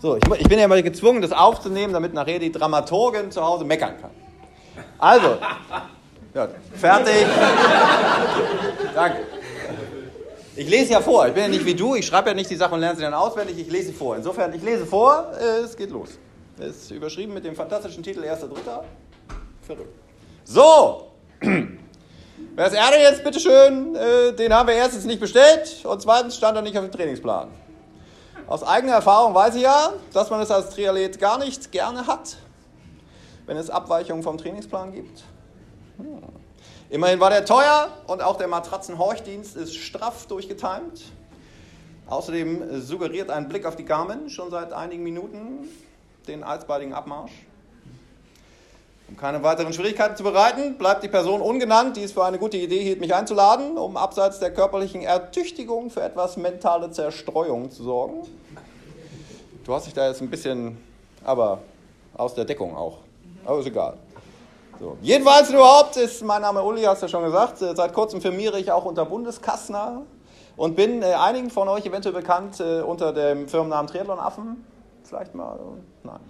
So, ich, ich bin ja mal gezwungen, das aufzunehmen, damit nachher die Dramaturgin zu Hause meckern kann. Also, ja, fertig. Danke. Ich lese ja vor. Ich bin ja nicht wie du. Ich schreibe ja nicht die Sachen und lerne sie dann auswendig. Ich lese sie vor. Insofern, ich lese vor. Äh, es geht los. Es ist überschrieben mit dem fantastischen Titel 1.3. Verrückt. So. Wer ist Erde jetzt, bitteschön? Äh, den haben wir erstens nicht bestellt und zweitens stand er nicht auf dem Trainingsplan. Aus eigener Erfahrung weiß ich ja, dass man es als Triathlet gar nicht gerne hat, wenn es Abweichungen vom Trainingsplan gibt. Hm. Immerhin war der teuer und auch der Matratzenhorchdienst ist straff durchgetimt. Außerdem suggeriert ein Blick auf die Garmin schon seit einigen Minuten den alsbaldigen Abmarsch. Um keine weiteren Schwierigkeiten zu bereiten, bleibt die Person ungenannt, die es für eine gute Idee hielt, mich einzuladen, um abseits der körperlichen Ertüchtigung für etwas mentale Zerstreuung zu sorgen. Du hast dich da jetzt ein bisschen, aber aus der Deckung auch. Aber ist egal. So. Jedenfalls überhaupt ist mein Name Uli, hast du ja schon gesagt. Seit kurzem firmiere ich auch unter Bundeskassner und bin äh, einigen von euch eventuell bekannt äh, unter dem Firmennamen Triathlon Affen. Vielleicht mal, nein.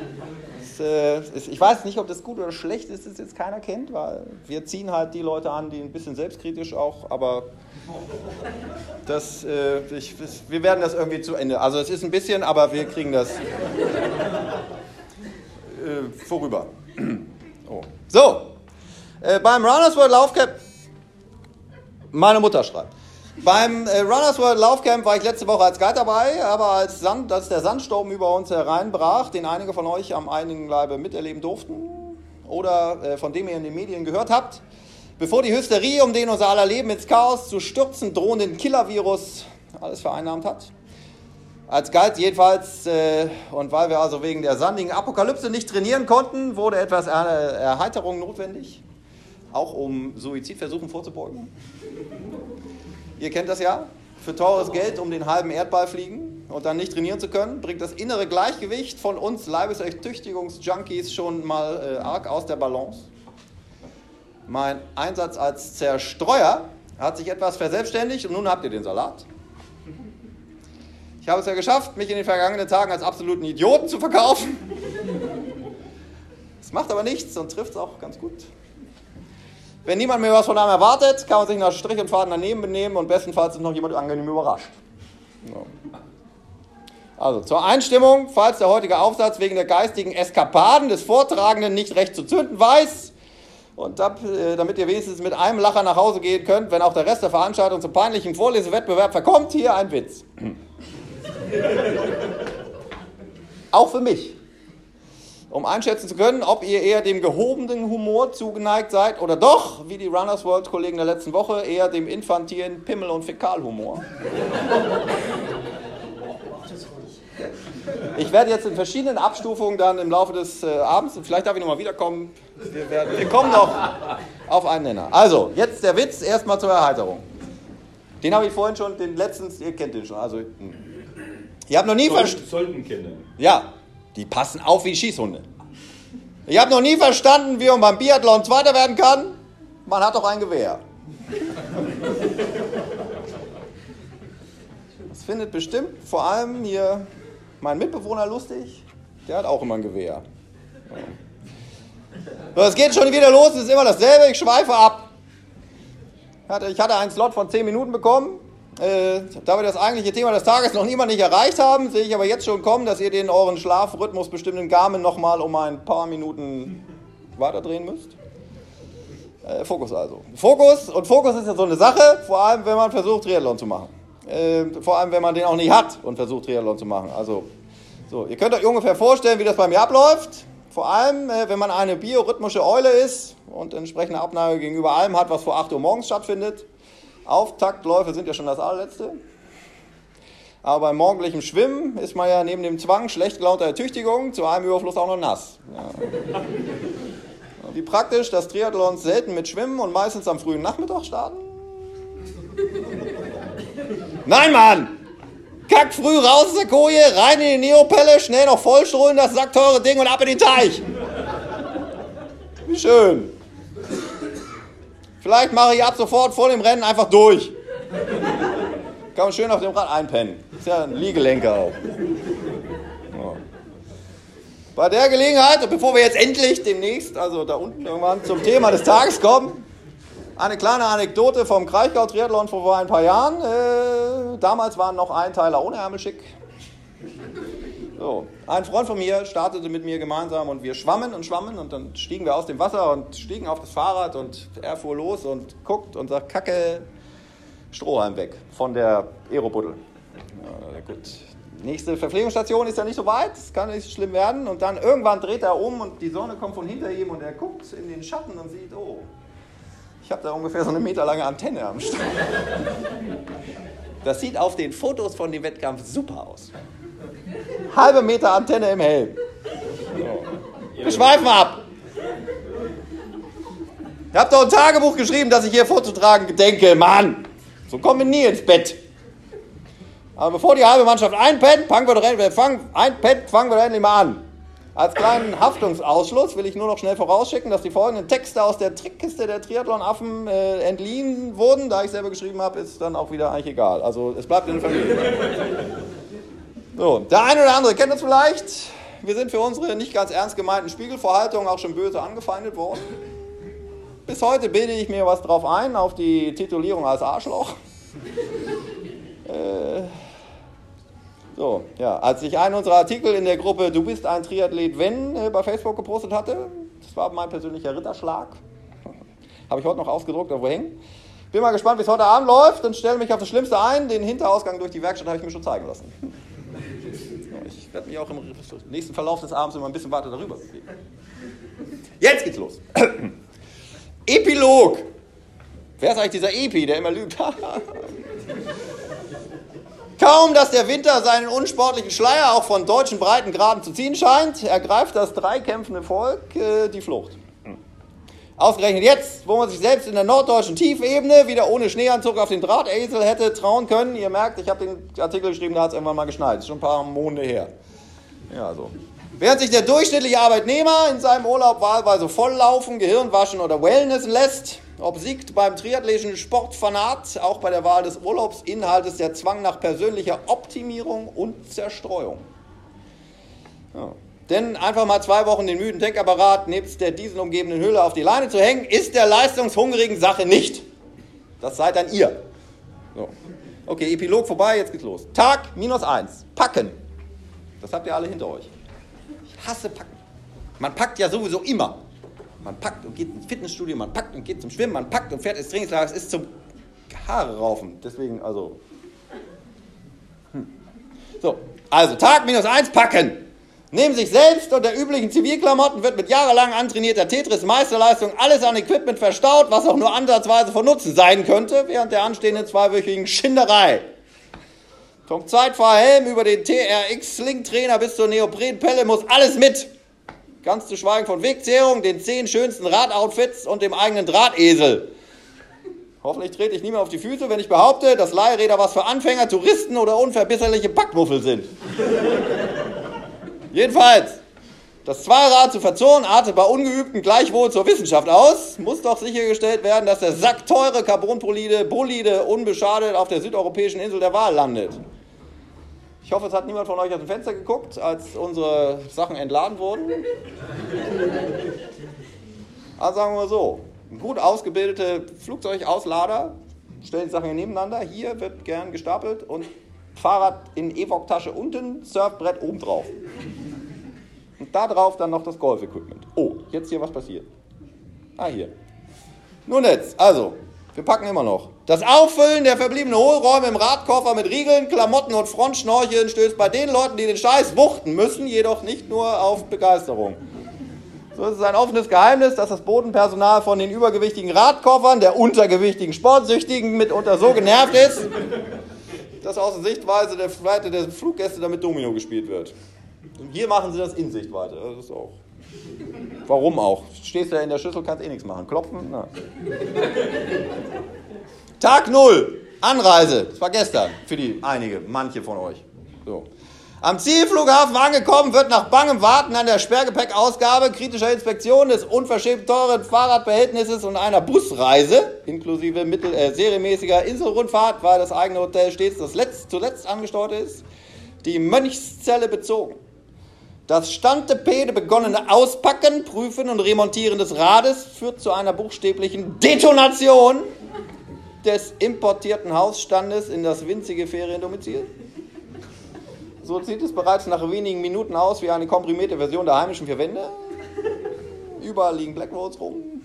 Äh, ich weiß nicht, ob das gut oder schlecht ist, das jetzt keiner kennt, weil wir ziehen halt die Leute an, die ein bisschen selbstkritisch auch, aber das, äh, ich, wir werden das irgendwie zu Ende. Also es ist ein bisschen, aber wir kriegen das äh, vorüber. Oh. So, äh, beim Runners World Laufcamp, meine Mutter schreibt. Beim äh, Runners World Laufcamp war ich letzte Woche als Guide dabei, aber als, Sand, als der Sandsturm über uns hereinbrach, den einige von euch am einigen Leibe miterleben durften oder äh, von dem ihr in den Medien gehört habt, bevor die Hysterie, um den unser aller Leben ins Chaos zu stürzen drohenden Killer-Virus alles vereinnahmt hat. Als Guide jedenfalls, äh, und weil wir also wegen der sandigen Apokalypse nicht trainieren konnten, wurde etwas Erheiterung notwendig, auch um Suizidversuchen vorzubeugen. Ihr kennt das ja. Für teures Geld um den halben Erdball fliegen und dann nicht trainieren zu können, bringt das innere Gleichgewicht von uns Leibesertüchtigungsjunkies schon mal äh, arg aus der Balance. Mein Einsatz als Zerstreuer hat sich etwas verselbstständigt und nun habt ihr den Salat. Ich habe es ja geschafft, mich in den vergangenen Tagen als absoluten Idioten zu verkaufen. Es macht aber nichts und trifft es auch ganz gut. Wenn niemand mehr was von einem erwartet, kann man sich nach Strich und Faden daneben benehmen und bestenfalls ist noch jemand angenehm überrascht. So. Also zur Einstimmung, falls der heutige Aufsatz wegen der geistigen Eskapaden des Vortragenden nicht recht zu zünden weiß und äh, damit ihr wenigstens mit einem Lacher nach Hause gehen könnt, wenn auch der Rest der Veranstaltung zum peinlichen Vorlesewettbewerb verkommt, hier ein Witz. auch für mich um einschätzen zu können, ob ihr eher dem gehobenen Humor zugeneigt seid oder doch, wie die Runners World Kollegen der letzten Woche, eher dem infantilen Pimmel- und Fäkalhumor. Ich werde jetzt in verschiedenen Abstufungen dann im Laufe des äh, Abends, und vielleicht darf ich nochmal wiederkommen, wir, werden, wir kommen noch auf einen Nenner. Also, jetzt der Witz, erstmal zur Erheiterung. Den habe ich vorhin schon, den letzten, ihr kennt den schon. Also, hm. ihr habt noch nie verstanden. Sollten kennen. Ja, die passen auf wie Schießhunde. Ich habe noch nie verstanden, wie man beim Biathlon Zweiter werden kann. Man hat doch ein Gewehr. Das findet bestimmt vor allem hier mein Mitbewohner lustig. Der hat auch immer ein Gewehr. So, es geht schon wieder los, es ist immer dasselbe, ich schweife ab. Ich hatte einen Slot von 10 Minuten bekommen. Äh, da wir das eigentliche Thema des Tages noch niemand nicht erreicht haben, sehe ich aber jetzt schon kommen, dass ihr den euren Schlafrhythmus bestimmten Garmin nochmal um ein paar Minuten weiterdrehen müsst. Äh, Fokus also. Fokus, und Fokus ist ja so eine Sache, vor allem wenn man versucht, Triathlon zu machen. Äh, vor allem wenn man den auch nicht hat und versucht, Triathlon zu machen. Also, so, ihr könnt euch ungefähr vorstellen, wie das bei mir abläuft. Vor allem, äh, wenn man eine biorhythmische Eule ist und entsprechende Abnahme gegenüber allem hat, was vor 8 Uhr morgens stattfindet. Auftaktläufe sind ja schon das allerletzte. Aber beim morgendlichen Schwimmen ist man ja neben dem Zwang schlecht gelaunter Ertüchtigung zu einem Überfluss auch noch nass. Ja. Wie praktisch, dass Triathlons selten mit Schwimmen und meistens am frühen Nachmittag starten? Nein, Mann! Kack früh raus aus der Koje, rein in die Neopelle, schnell noch vollströmen das sackteure Ding und ab in den Teich. Wie schön. Vielleicht mache ich ab sofort vor dem Rennen einfach durch. Kann man schön auf dem Rad einpennen. Ist ja ein Liegelenker auch. Ja. Bei der Gelegenheit, bevor wir jetzt endlich demnächst, also da unten irgendwann zum Thema des Tages kommen, eine kleine Anekdote vom Kraichgau-Triathlon vor ein paar Jahren. Äh, damals waren noch Einteiler ohne Ärmelschick. So, ein Freund von mir startete mit mir gemeinsam und wir schwammen und schwammen und dann stiegen wir aus dem Wasser und stiegen auf das Fahrrad und er fuhr los und guckt und sagt, Kacke, Strohhalm weg von der Aerobuddel. Ja, gut. Nächste Verpflegungsstation ist ja nicht so weit, es kann nicht so schlimm werden. Und dann irgendwann dreht er um und die Sonne kommt von hinter ihm und er guckt in den Schatten und sieht, oh, ich habe da ungefähr so eine meterlange Antenne am Start. Das sieht auf den Fotos von dem Wettkampf super aus. Halbe Meter Antenne im Helm. Wir schweifen ab. Ich habe doch ein Tagebuch geschrieben, das ich hier vorzutragen gedenke. Mann, so kommen wir nie ins Bett. Aber bevor die halbe Mannschaft einpennt, fangen wir doch endlich, fang, einpennt, fangen wir doch endlich mal an. Als kleinen Haftungsausschluss will ich nur noch schnell vorausschicken, dass die folgenden Texte aus der Trickkiste der Triathlonaffen äh, entliehen wurden. Da ich selber geschrieben habe, ist dann auch wieder eigentlich egal. Also es bleibt in der Familie. So, der eine oder andere kennt uns vielleicht. Wir sind für unsere nicht ganz ernst gemeinten Spiegelvorhaltungen auch schon böse angefeindet worden. Bis heute bilde ich mir was drauf ein, auf die Titulierung als Arschloch. äh, so, ja, als ich einen unserer Artikel in der Gruppe Du bist ein Triathlet, wenn äh, bei Facebook gepostet hatte, das war mein persönlicher Ritterschlag. Habe ich heute noch ausgedruckt, irgendwo hängen. Bin mal gespannt, wie es heute Abend läuft und stelle mich auf das Schlimmste ein. Den Hinterausgang durch die Werkstatt habe ich mir schon zeigen lassen. Ich werde mich auch im nächsten Verlauf des Abends immer ein bisschen weiter darüber bewegen. Jetzt geht's los. Epilog. Wer ist eigentlich dieser Epi, der immer lügt? Kaum, dass der Winter seinen unsportlichen Schleier auch von deutschen Breitengraden zu ziehen scheint, ergreift das dreikämpfende Volk äh, die Flucht. Ausgerechnet jetzt, wo man sich selbst in der norddeutschen Tiefebene wieder ohne Schneeanzug auf den Drahtesel hätte trauen können. Ihr merkt, ich habe den Artikel geschrieben, da hat es irgendwann mal geschneit. Das ist schon ein paar Monate her. Ja, so. Während sich der durchschnittliche Arbeitnehmer in seinem Urlaub wahlweise volllaufen, Gehirn waschen oder Wellness lässt, obsiegt beim triathlischen Sportfanat auch bei der Wahl des Urlaubsinhaltes der Zwang nach persönlicher Optimierung und Zerstreuung. Ja. Denn einfach mal zwei Wochen den müden Denkapparat nebst der dieselumgebenden Hülle auf die Leine zu hängen, ist der leistungshungrigen Sache nicht. Das seid dann ihr. So. Okay, Epilog vorbei, jetzt geht's los. Tag minus eins. Packen. Das habt ihr alle hinter euch. Ich hasse Packen. Man packt ja sowieso immer. Man packt und geht ins Fitnessstudio, man packt und geht zum Schwimmen, man packt und fährt ins Trainingslager. Es ist zum Haare raufen. Deswegen, also. Hm. So, also Tag minus eins, packen. Neben sich selbst und der üblichen Zivilklamotten wird mit jahrelang antrainierter Tetris-Meisterleistung alles an Equipment verstaut, was auch nur ansatzweise von Nutzen sein könnte, während der anstehenden zweiwöchigen Schinderei. Vom Zeitfahrhelm über den TRX-Slingtrainer bis zur Neoprenpelle muss alles mit. Ganz zu schweigen von Wegzehrung, den zehn schönsten Radoutfits und dem eigenen Drahtesel. Hoffentlich trete ich nie mehr auf die Füße, wenn ich behaupte, dass Leihräder was für Anfänger, Touristen oder unverbesserliche Backmuffel sind. Jedenfalls, das Zweirad zu verzurren artet bei Ungeübten gleichwohl zur Wissenschaft aus. Muss doch sichergestellt werden, dass der Sack teure Carbonpolide Bolide unbeschadet auf der südeuropäischen Insel der Wahl landet. Ich hoffe, es hat niemand von euch aus dem Fenster geguckt, als unsere Sachen entladen wurden. Also sagen wir mal so, gut ausgebildete Flugzeugauslader stellen die Sachen hier nebeneinander. Hier wird gern gestapelt und Fahrrad in Evok-Tasche unten, Surfbrett oben drauf. Da drauf dann noch das Golf-Equipment. Oh, jetzt hier was passiert. Ah, hier. Nun jetzt, also, wir packen immer noch. Das Auffüllen der verbliebenen Hohlräume im Radkoffer mit Riegeln, Klamotten und Frontschnorcheln stößt bei den Leuten, die den Scheiß wuchten müssen, jedoch nicht nur auf Begeisterung. So ist es ein offenes Geheimnis, dass das Bodenpersonal von den übergewichtigen Radkoffern, der untergewichtigen Sportsüchtigen mitunter so genervt ist, dass aus der Sichtweise der der Fluggäste damit Domino gespielt wird. Und hier machen sie das in Sichtweite. Das ist auch. Warum auch? Stehst du ja in der Schüssel, kannst eh nichts machen. Klopfen? Na. Tag 0. Anreise. Das war gestern für die einige, manche von euch. So. Am Zielflughafen angekommen, wird nach bangem Warten an der Sperrgepäckausgabe, kritischer Inspektion des unverschämt teuren Fahrradbehältnisses und einer Busreise, inklusive mittel, äh, serienmäßiger Inselrundfahrt, weil das eigene Hotel stets das letzt, zuletzt angesteuert ist, die Mönchszelle bezogen. Das Standtepede begonnene Auspacken, Prüfen und Remontieren des Rades führt zu einer buchstäblichen Detonation des importierten Hausstandes in das winzige Feriendomizil. So sieht es bereits nach wenigen Minuten aus wie eine komprimierte Version der heimischen vier Wände. Überall liegen Black Rolls rum.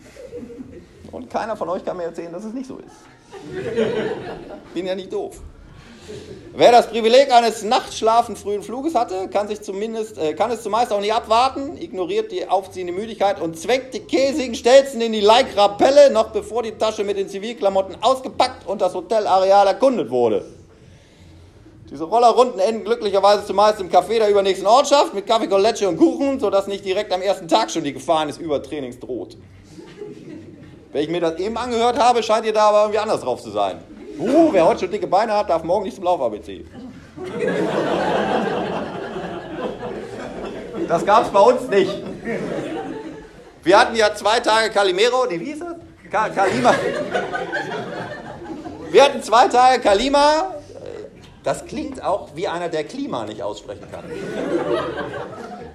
Und keiner von euch kann mir erzählen, dass es nicht so ist. Bin ja nicht doof. Wer das Privileg eines Nachtschlafen frühen Fluges hatte, kann, sich zumindest, äh, kann es zumeist auch nicht abwarten, ignoriert die aufziehende Müdigkeit und zwängt die käsigen Stelzen in die Lycra-Pelle, noch bevor die Tasche mit den Zivilklamotten ausgepackt und das Hotelareal erkundet wurde. Diese Rollerrunden enden glücklicherweise zumeist im Café der übernächsten Ortschaft mit Kaffee, Collecce und Kuchen, sodass nicht direkt am ersten Tag schon die Gefahr eines Übertrainings droht. Wenn ich mir das eben angehört habe, scheint ihr da aber irgendwie anders drauf zu sein. Uh, wer heute schon dicke Beine hat, darf morgen nicht zum Lauf-ABC. Das gab es bei uns nicht. Wir hatten ja zwei Tage Calimero, nee, wie hieß das? Kalima. Wir hatten zwei Tage Kalima, das klingt auch wie einer, der Klima nicht aussprechen kann.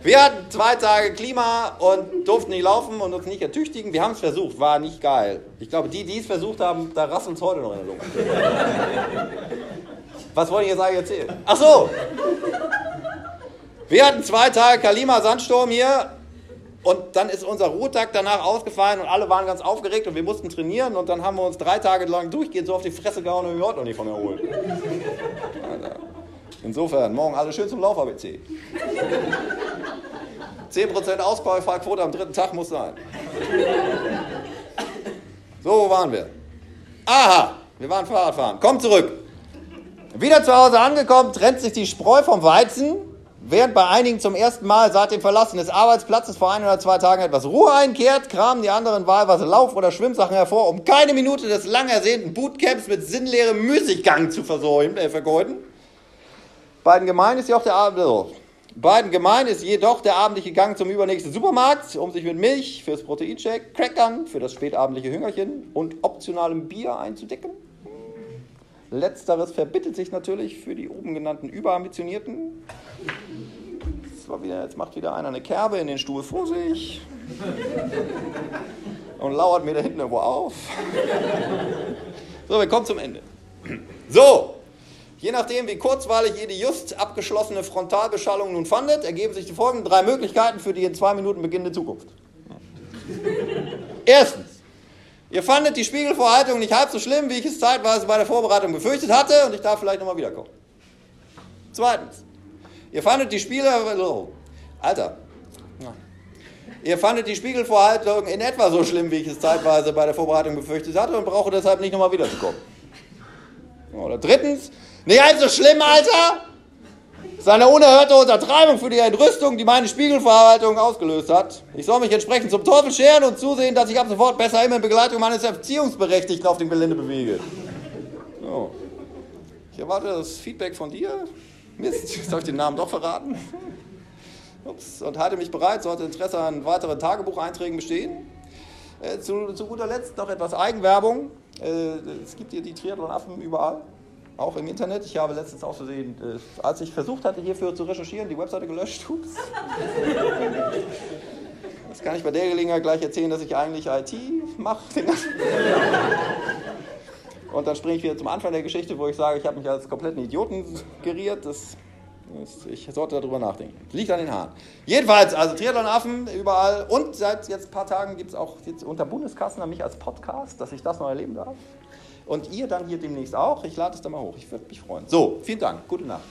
Wir hatten zwei Tage Klima und durften nicht laufen und uns nicht ertüchtigen. Wir haben es versucht, war nicht geil. Ich glaube, die, die es versucht haben, da rasseln es heute noch in der Luft. Was wollte ich jetzt eigentlich erzählen? Ach so! Wir hatten zwei Tage Kalima Sandsturm hier und dann ist unser Ruhetag danach ausgefallen und alle waren ganz aufgeregt und wir mussten trainieren und dann haben wir uns drei Tage lang durchgehend so auf die Fresse gehauen und wir heute noch nicht von erholt. Insofern, morgen alle schön zum Lauf-ABC. 10% Ausfallquote am dritten Tag muss sein. So, wo waren wir? Aha, wir waren Fahrradfahren. Komm zurück. Wieder zu Hause angekommen, trennt sich die Spreu vom Weizen Während bei einigen zum ersten Mal seit dem Verlassen des Arbeitsplatzes vor ein oder zwei Tagen etwas Ruhe einkehrt, kramen die anderen wahlweise Lauf- oder Schwimmsachen hervor, um keine Minute des lang ersehnten Bootcamps mit sinnleerem Müßiggang zu versäumen, äh, vergeuden. Beiden gemein ist jedoch der Abend, beiden gemein ist jedoch der abendliche Gang zum übernächsten Supermarkt, um sich mit Milch fürs Proteincheck, Crackern für das spätabendliche Hüngerchen und optionalem Bier einzudecken. Letzteres verbittet sich natürlich für die oben genannten Überambitionierten. Wieder, jetzt macht wieder einer eine Kerbe in den Stuhl vor sich und lauert mir da hinten irgendwo auf. So, wir kommen zum Ende. So, je nachdem, wie kurzweilig ihr die just abgeschlossene Frontalbeschallung nun fandet, ergeben sich die folgenden drei Möglichkeiten für die in zwei Minuten beginnende Zukunft. Erstens, Ihr fandet die Spiegelvorhaltung nicht halb so schlimm, wie ich es zeitweise bei der Vorbereitung befürchtet hatte und ich darf vielleicht nochmal wiederkommen. Zweitens, ihr fandet die Spiele... Oh, Alter. Ihr fandet die Spiegelvorhaltung in etwa so schlimm, wie ich es zeitweise bei der Vorbereitung befürchtet hatte und brauche deshalb nicht nochmal wiederzukommen. Oder drittens, nicht allzu schlimm, Alter! Das ist eine unerhörte Untertreibung für die Entrüstung, die meine Spiegelverhaltung ausgelöst hat. Ich soll mich entsprechend zum Teufel scheren und zusehen, dass ich ab sofort besser immer in Begleitung meines Erziehungsberechtigten auf dem Gelände bewege. So. Ich erwarte das Feedback von dir. Mist, habe ich den Namen doch verraten. Ups, und halte mich bereit, sollte Interesse an weiteren Tagebucheinträgen bestehen. Äh, zu, zu, guter Letzt noch etwas Eigenwerbung. Äh, es gibt hier die Triathlon-Affen überall auch im Internet. Ich habe letztens aus Versehen, äh, als ich versucht hatte, hierfür zu recherchieren, die Webseite gelöscht. Ups. Das kann ich bei der Gelegenheit gleich erzählen, dass ich eigentlich IT mache. Und dann springe ich wieder zum Anfang der Geschichte, wo ich sage, ich habe mich als kompletten Idioten geriert. Das, das, ich sollte darüber nachdenken. Liegt an den Haaren. Jedenfalls, also Triathlon-Affen überall. Und seit jetzt ein paar Tagen gibt es auch jetzt unter Bundeskassen an mich als Podcast, dass ich das noch erleben darf. Und ihr dann hier demnächst auch. Ich lade es dann mal hoch. Ich würde mich freuen. So, vielen Dank. Gute Nacht.